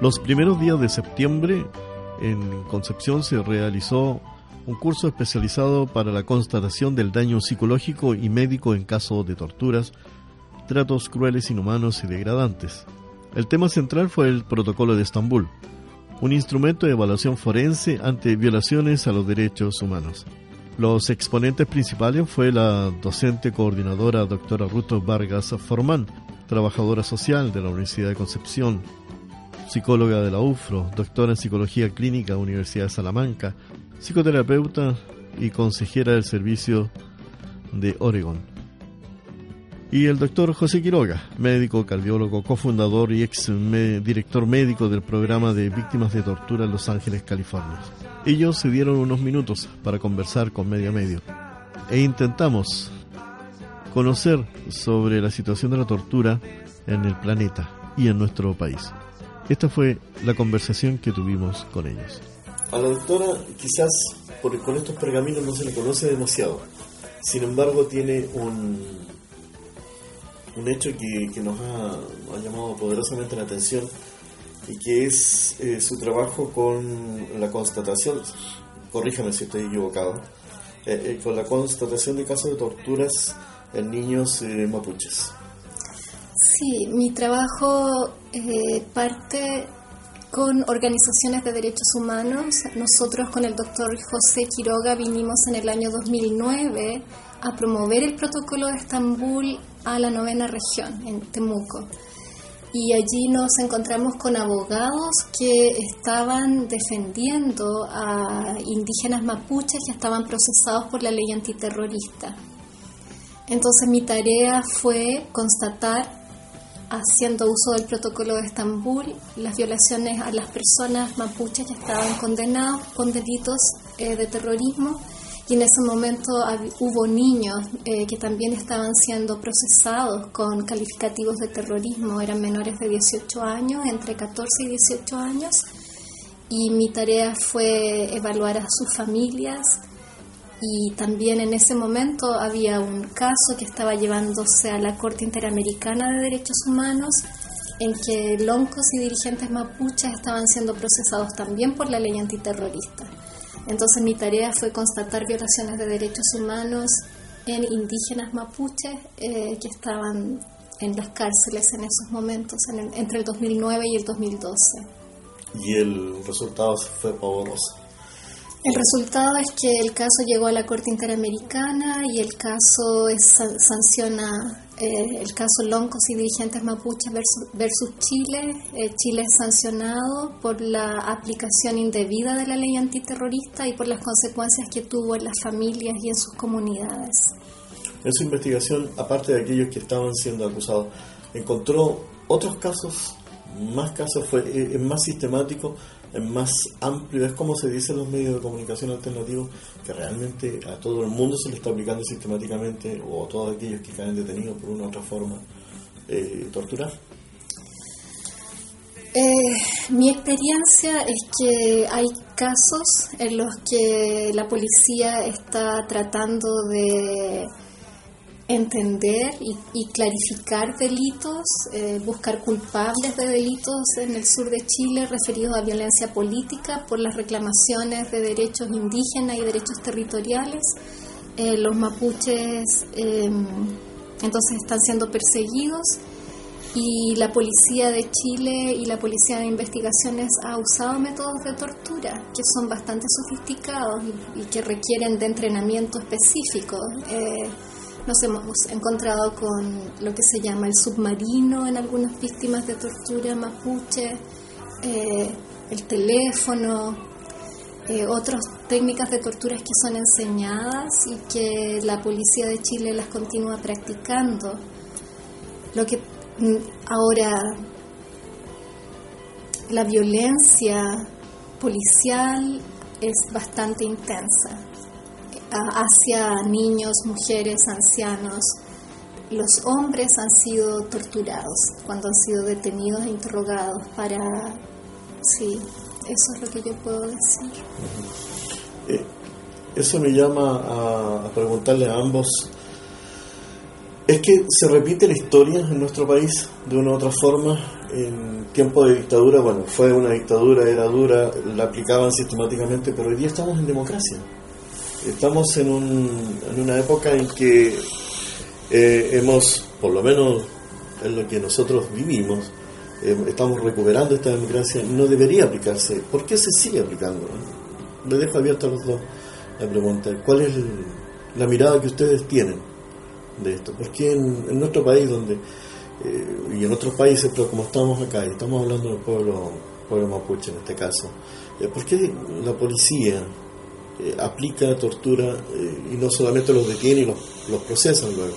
Los primeros días de septiembre en Concepción se realizó un curso especializado para la constatación del daño psicológico y médico en caso de torturas, tratos crueles, inhumanos y degradantes. El tema central fue el Protocolo de Estambul, un instrumento de evaluación forense ante violaciones a los derechos humanos. Los exponentes principales fue la docente coordinadora doctora Ruth Vargas Formán, trabajadora social de la Universidad de Concepción, psicóloga de la UFRO, doctora en psicología clínica Universidad de Salamanca, psicoterapeuta y consejera del servicio de Oregon. Y el doctor José Quiroga, médico, cardiólogo, cofundador y ex director médico del programa de víctimas de tortura en Los Ángeles, California. Ellos se dieron unos minutos para conversar con Medio Medio e intentamos conocer sobre la situación de la tortura en el planeta y en nuestro país. Esta fue la conversación que tuvimos con ellos. A la doctora quizás porque con estos pergaminos no se le conoce demasiado. Sin embargo, tiene un, un hecho que, nos ha, llamado poderosamente la atención y que es eh, su trabajo con la constatación, corríjame si estoy equivocado, eh, eh, con la constatación de casos de torturas en niños mapuches. Sí, mi trabajo eh, parte con organizaciones de derechos humanos. Nosotros con el doctor José Quiroga vinimos en el año 2009 a promover el protocolo de Estambul a la novena región, en Temuco. Y allí nos encontramos con abogados que estaban defendiendo a indígenas mapuches que estaban procesados por la ley antiterrorista. Entonces mi tarea fue constatar haciendo uso del protocolo de Estambul, las violaciones a las personas mapuches que estaban condenados con delitos eh, de terrorismo y en ese momento hubo niños eh, que también estaban siendo procesados con calificativos de terrorismo, eran menores de 18 años, entre 14 y 18 años, y mi tarea fue evaluar a sus familias, y también en ese momento había un caso que estaba llevándose a la Corte Interamericana de Derechos Humanos en que loncos y dirigentes mapuches estaban siendo procesados también por la ley antiterrorista. Entonces mi tarea fue constatar violaciones de derechos humanos en indígenas mapuches eh, que estaban en las cárceles en esos momentos, entre el 2009 y el 2012. Y el resultado fue pavoroso. El resultado es que el caso llegó a la Corte Interamericana y el caso es, sanciona eh, el caso Loncos y dirigentes mapuches versus, Chile. Eh, Chile es sancionado por la aplicación indebida de la ley antiterrorista y por las consecuencias que tuvo en las familias y en sus comunidades. En su investigación, aparte de aquellos que estaban siendo acusados, encontró otros casos, más casos, fue eh, más sistemático es más amplio, es como se dice en los medios de comunicación alternativos, que realmente a todo el mundo se le está aplicando sistemáticamente, o a todos aquellos que caen detenidos por una u otra forma, eh, torturar. Eh, mi experiencia es que hay casos en los que la policía está tratando de entender y, clarificar delitos, eh, buscar culpables de delitos en el sur de Chile referidos a violencia política por las reclamaciones de derechos indígenas y derechos territoriales. Eh, los mapuches em, entonces están siendo perseguidos y la policía de Chile y la policía de investigaciones ha usado métodos de tortura que son bastante sofisticados y, que requieren de entrenamiento específico. Eh, nos hemos encontrado con lo que se llama el submarino en algunas víctimas de tortura mapuche, eh, el teléfono, eh, otras técnicas de torturas que son enseñadas y que la policía de Chile las continúa practicando. Lo que mm, ahora la violencia policial es bastante intensa hacia niños, mujeres, ancianos. Los hombres han sido torturados cuando han sido detenidos e interrogados para... Sí, eso es lo que yo puedo decir. Eh, eso me llama a, preguntarle a ambos, ¿es que se repite la historia en nuestro país de una u otra forma? En tiempo de dictadura, bueno, fue una dictadura, era dura, la aplicaban sistemáticamente, pero hoy día estamos en democracia. Estamos en, un, en una época en que eh, hemos, por lo menos en lo que nosotros vivimos, eh, estamos recuperando esta democracia, no debería aplicarse. ¿Por qué se sigue aplicando? Le dejo abierta a los dos la pregunta. ¿Cuál es la mirada que ustedes tienen de esto? Porque en, en nuestro país, donde eh, y en otros países, pero como estamos acá y estamos hablando del pueblo, pueblo mapuche en este caso, ¿por qué la policía eh, aplica tortura eh, y no solamente los detiene y los, los procesan luego.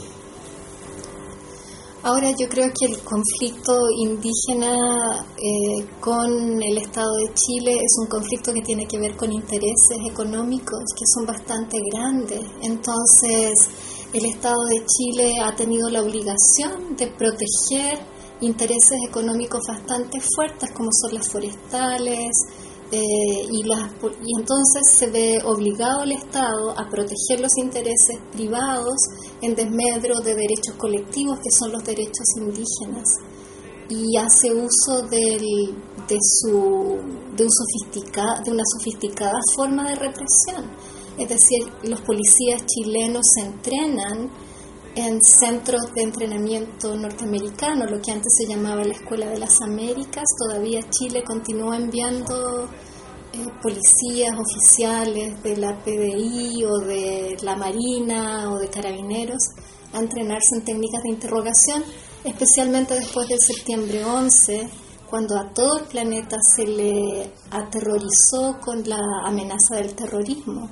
Ahora yo creo que el conflicto indígena eh, con el Estado de Chile es un conflicto que tiene que ver con intereses económicos que son bastante grandes. Entonces el Estado de Chile ha tenido la obligación de proteger intereses económicos bastante fuertes como son las forestales, eh, y, y entonces se ve obligado el Estado a proteger los intereses privados en desmedro de derechos colectivos que son los derechos indígenas y hace uso del, de, su, de, un sofisticada, de una sofisticada forma de represión. Es decir, los policías chilenos se entrenan en centros de entrenamiento norteamericanos, lo que antes se llamaba la Escuela de las Américas. Todavía Chile continúa enviando eh, policías oficiales de la PDI o de la Marina o de carabineros a entrenarse en técnicas de interrogación, especialmente después del septiembre 11, cuando a todo el planeta se le aterrorizó con la amenaza del terrorismo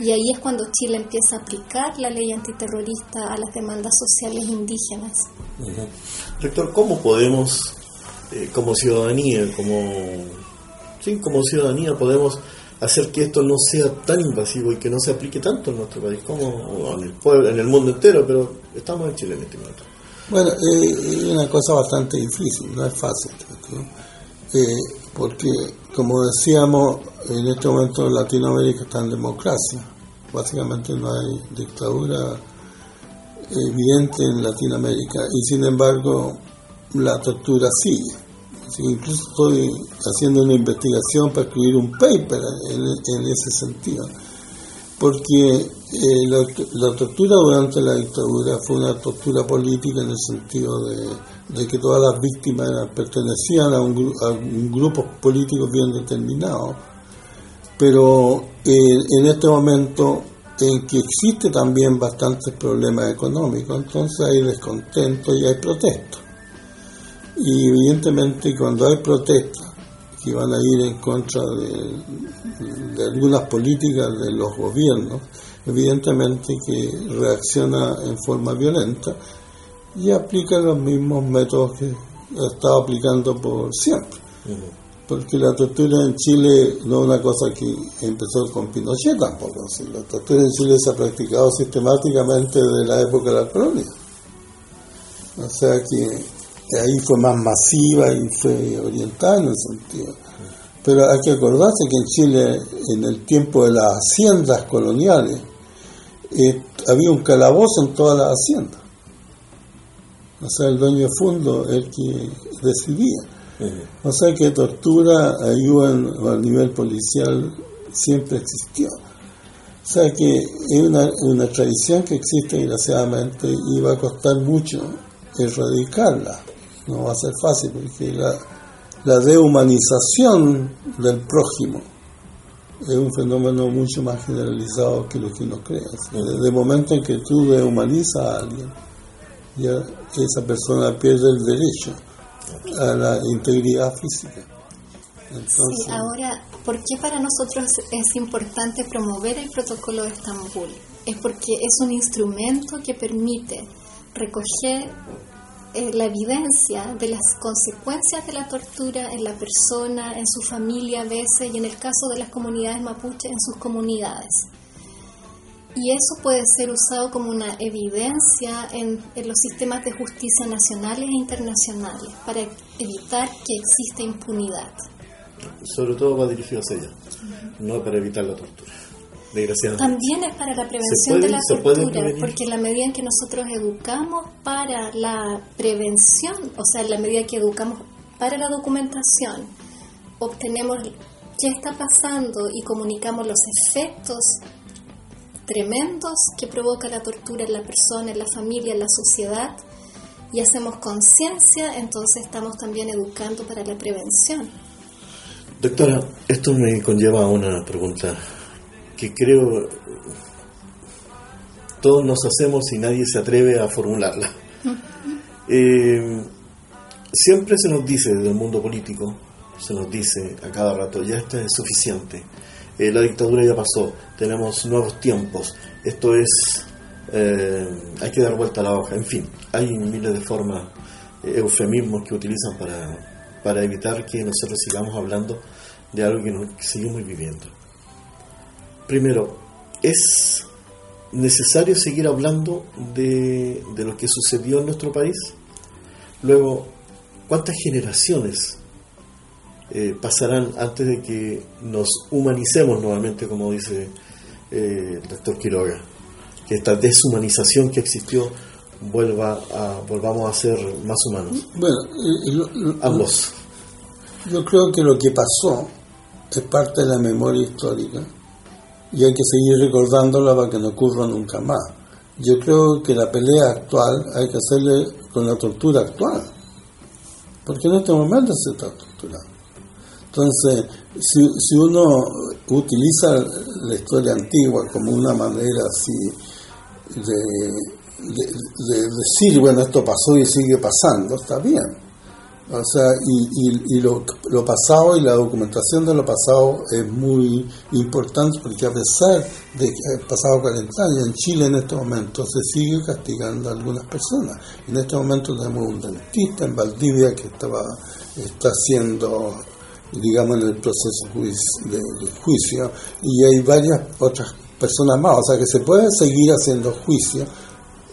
y ahí es cuando Chile empieza a aplicar la ley antiterrorista a las demandas sociales indígenas. Rector, ¿cómo podemos, eh, como ciudadanía, como, sí, como ciudadanía, podemos hacer que esto no sea tan invasivo y que no se aplique tanto en nuestro país como en el pueblo, en el mundo entero, pero estamos en Chile en este momento? Bueno, eh, es una cosa bastante difícil, no es fácil, eh, porque como decíamos, en este momento Latinoamérica está en democracia. Básicamente no hay dictadura evidente en Latinoamérica y sin embargo la tortura sigue. incluso estoy haciendo una investigación para escribir un paper en, ese sentido. Porque eh, la, tortura durante la dictadura fue una tortura política en el sentido de que todas las víctimas pertenecían a un, a grupo político bien determinado, pero eh, en este momento en que existe también bastantes problemas económicos, entonces hay descontento y hay protestas. Y evidentemente cuando hay protestas que van a ir en contra de, de algunas políticas de los gobiernos, evidentemente que reacciona en forma violenta y aplica los mismos métodos que ha estado aplicando por siempre. Porque la tortura en Chile no es una cosa que empezó con Pinochet tampoco. La tortura en Chile se ha practicado sistemáticamente desde la época de la colonia. O sea que ahí fue más masiva y fue orientada en el sentido. Pero hay que acordarse que en Chile, en el tiempo de las haciendas coloniales, eh, había un calabozo en todas las haciendas o sea, el dueño de fondo es el que decidía. O sea que tortura, ayuda a nivel policial siempre existió. O sea que es una, una tradición que existe desgraciadamente y va a costar mucho erradicarla. No va a ser fácil porque la, la dehumanización del prójimo es un fenómeno mucho más generalizado que lo que uno cree. Desde el momento en que tú dehumanizas a alguien, ya esa persona pierde el derecho a la integridad física. sí, ahora, ¿por qué para nosotros es importante promover el protocolo de Estambul? Es porque es un instrumento que permite recoger eh, la evidencia de las consecuencias de la tortura en la persona, en su familia a veces y en el caso de las comunidades mapuches en sus comunidades. Y eso puede ser usado como una evidencia en, los sistemas de justicia nacionales e internacionales para evitar que exista impunidad. Sobre todo va dirigido hacia ella, no para evitar la tortura. También es para la prevención de la tortura, porque en la medida en que nosotros educamos para la prevención, o sea, en la medida que educamos para la documentación, obtenemos qué está pasando y comunicamos los efectos tremendos que provoca la tortura en la persona, en la familia, en la sociedad, y hacemos conciencia, entonces estamos también educando para la prevención. Doctora, esto me conlleva a una pregunta que creo todos nos hacemos y nadie se atreve a formularla. Eh, siempre se nos dice desde el mundo político, se nos dice a cada rato, ya esto es suficiente, eh, la dictadura ya pasó, tenemos nuevos tiempos, esto es, eh, hay que dar vuelta a la hoja, en fin, hay miles de formas, eufemismos que utilizan para, para evitar que nosotros sigamos hablando de algo que, no, que seguimos viviendo. Primero, ¿es necesario seguir hablando de, lo que sucedió en nuestro país? Luego, ¿cuántas generaciones eh, pasarán antes de que nos humanicemos nuevamente, como dice eh, el doctor Quiroga? Que esta deshumanización que existió vuelva a, volvamos a ser más humanos. Bueno, ambos. Yo creo que lo que pasó es parte de la memoria histórica y hay que seguir recordándola para que no ocurra nunca más. Yo creo que la pelea actual hay que hacerle con la tortura actual, porque en este momento se está torturando. Entonces, si, si uno utiliza la historia antigua como una manera así de, de decir, bueno, esto pasó y sigue pasando, está bien o sea, y, y, lo, lo, pasado y la documentación de lo pasado es muy importante porque a pesar de que ha pasado 40 años, en Chile en este momento se sigue castigando a algunas personas. En este momento tenemos un dentista en Valdivia que estaba está haciendo, digamos, en el proceso de, juicio y hay varias otras personas más. O sea, que se puede seguir haciendo juicio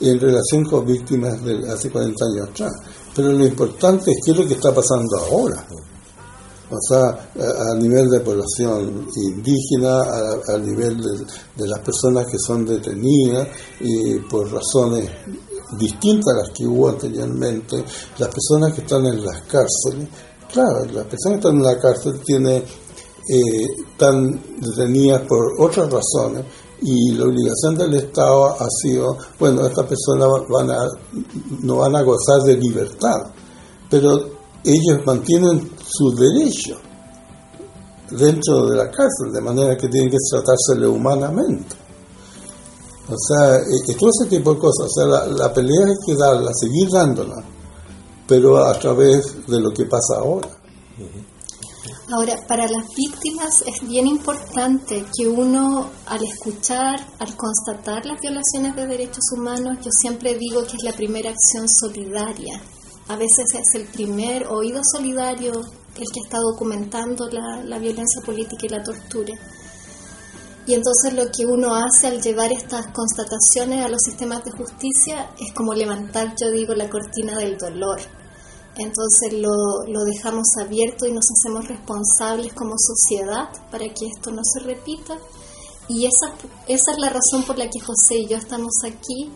en relación con víctimas de hace 40 años atrás. Pero lo importante es qué es lo que está pasando ahora. O sea, a, nivel de población indígena, a, nivel de, las personas que son detenidas y por razones distintas a las que hubo anteriormente, las personas que están en las cárceles. Claro, las personas que están en la cárcel tienen, eh, están detenidas por otras razones y la obligación del Estado ha sido, bueno, estas personas no van a gozar de libertad, pero ellos mantienen su derecho dentro de la cárcel, de manera que tienen que tratársele humanamente. O sea, e, todo ese tipo de cosas, o sea, la, la pelea hay que darla, seguir dándola, pero a través de lo que pasa ahora. Ahora, para las víctimas es bien importante que uno, al escuchar, al constatar las violaciones de derechos humanos, yo siempre digo que es la primera acción solidaria. A veces es el primer oído solidario el que está documentando la, la violencia política y la tortura. Y entonces lo que uno hace al llevar estas constataciones a los sistemas de justicia es como levantar, yo digo, la cortina del dolor entonces lo, lo, dejamos abierto y nos hacemos responsables como sociedad para que esto no se repita. Y esa, esa es la razón por la que José y yo estamos aquí,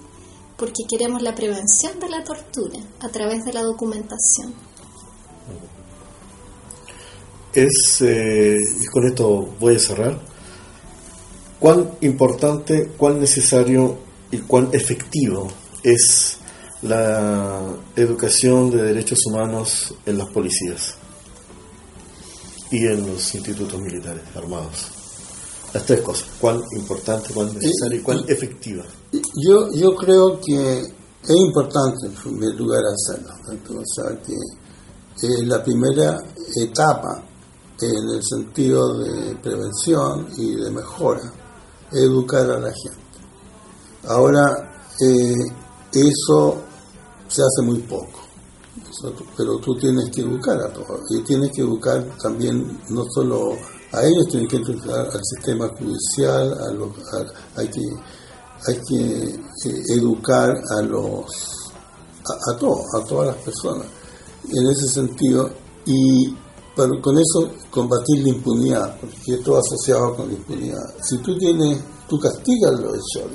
porque queremos la prevención de la tortura a través de la documentación. Es, eh, y con esto voy a cerrar, ¿Cuán importante, cuán necesario y cuán efectivo es la educación de derechos humanos en las policías y en los institutos militares armados? Las tres cosas, cuán importante, cuán necesaria y cuán efectiva. Yo, yo creo que es importante en primer lugar hacerlo. O sea, que es la primera etapa en el sentido de prevención y de mejora, educar a la gente. Ahora, eh, eso se hace muy poco, pero tú tienes que educar a todos. Y tienes que educar también no solo a ellos, tienes que educar al sistema judicial, a hay que hay que eh, educar a los a, todos, a todas las personas. En ese sentido y con eso combatir la impunidad, porque es todo asociado con la impunidad. Si tú tienes, tú castigas los hechos,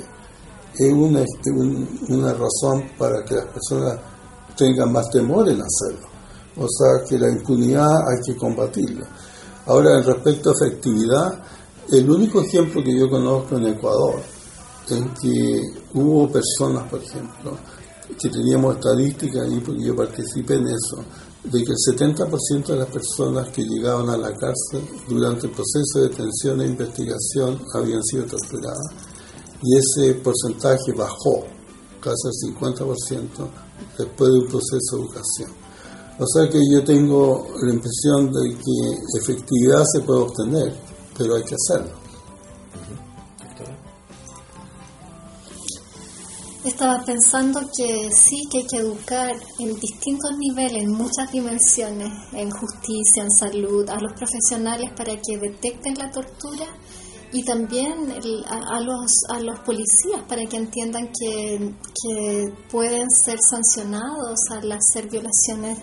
es una, una razón para que las personas tengan más temor en hacerlo. O sea que la impunidad hay que combatirla. Ahora, respecto a efectividad, el único ejemplo que yo conozco en Ecuador en que hubo personas, por ejemplo, que teníamos estadísticas ahí, porque yo participé en eso, de que el 70% de las personas que llegaban a la cárcel durante el proceso de detención e investigación habían sido torturadas y ese porcentaje bajó casi al 50% después de un proceso de educación. O sea que yo tengo la impresión de que efectividad se puede obtener, pero hay que hacerlo. Estaba pensando que sí, que hay que educar en distintos niveles, en muchas dimensiones, en justicia, en salud, a los profesionales para que detecten la tortura y también a, los, a los policías para que entiendan que, pueden ser sancionados al hacer violaciones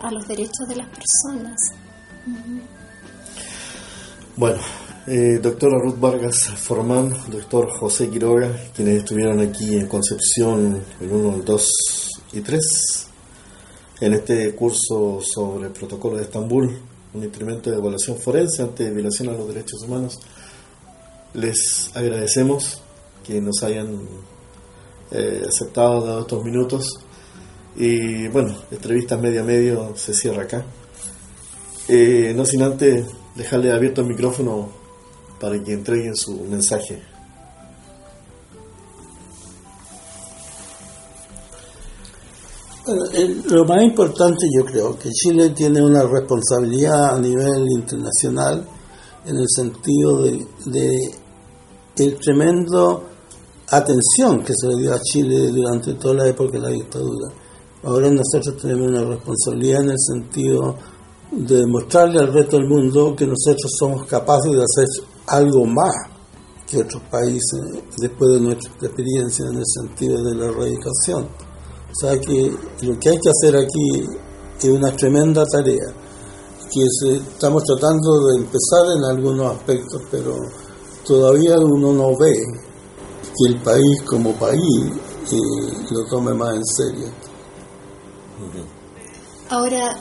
a, los derechos de las personas. Bueno, eh, doctora Ruth Vargas Formán, doctor José Quiroga, quienes estuvieron aquí en Concepción en 1, 2 y 3, en este curso sobre el protocolo de Estambul, un instrumento de evaluación forense ante violación a los derechos humanos. Les agradecemos que nos hayan eh, aceptado dado estos minutos y bueno, entrevista media medio se cierra acá. Eh, no sin antes dejarle abierto el micrófono para que entreguen su mensaje. lo más importante yo creo que Chile tiene una responsabilidad a nivel internacional en el sentido de el tremendo atención que se le dio a Chile durante toda la época de la dictadura. Ahora nosotros tenemos una responsabilidad en el sentido de demostrarle al resto del mundo que nosotros somos capaces de hacer algo más que otros países después de nuestra experiencia en el sentido de la erradicación. O sea que lo que hay que hacer aquí es una tremenda tarea, que estamos tratando de empezar en algunos aspectos, pero todavía uno no ve que el país como país eh, lo tome más en serio. Ahora,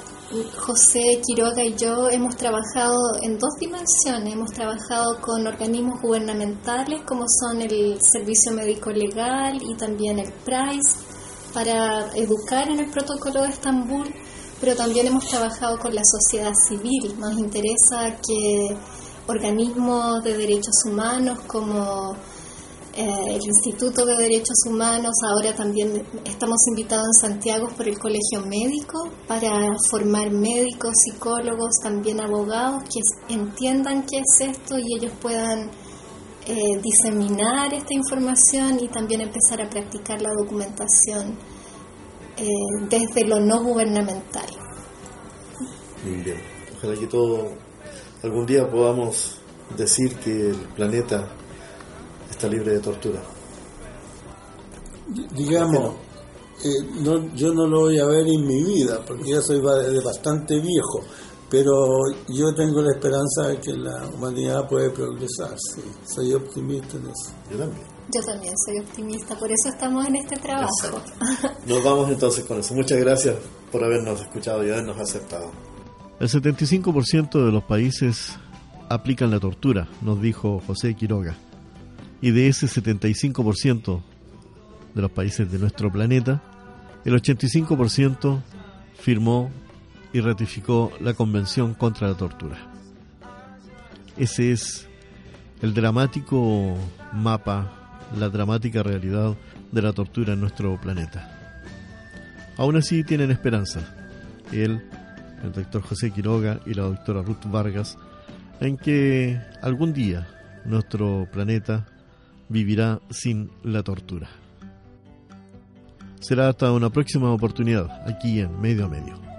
José Quiroga y yo hemos trabajado en dos dimensiones. Hemos trabajado con organismos gubernamentales como son el Servicio Médico Legal y también el PRICE para educar en el protocolo de Estambul, pero también hemos trabajado con la sociedad civil. Nos interesa que organismos de derechos humanos como eh, el Instituto de Derechos Humanos, ahora también estamos invitados en Santiago por el Colegio Médico para formar médicos, psicólogos, también abogados que entiendan qué es esto y ellos puedan eh, diseminar esta información y también empezar a practicar la documentación eh, desde lo no gubernamental. Bien, ojalá que todo algún día podamos decir que el planeta libre de tortura. Digamos, eh, no, yo no lo voy a ver en mi vida, porque ya soy bastante viejo, pero yo tengo la esperanza de que la humanidad puede progresar, soy optimista en eso. Yo también. Yo también soy optimista, por eso estamos en este trabajo. Nos vamos entonces con eso. Muchas gracias por habernos escuchado y habernos aceptado. El 75% de los países aplican la tortura, nos dijo José Quiroga. y de ese 75% de los países de nuestro planeta, el 85% firmó y ratificó la Convención contra la Tortura. Ese es el dramático mapa, la dramática realidad de la tortura en nuestro planeta. Aún así tienen esperanza. Él, el doctor José Quiroga y la doctora Ruth Vargas, en que algún día nuestro planeta vivirá sin la tortura. Será hasta una próxima oportunidad aquí en Medio a Medio.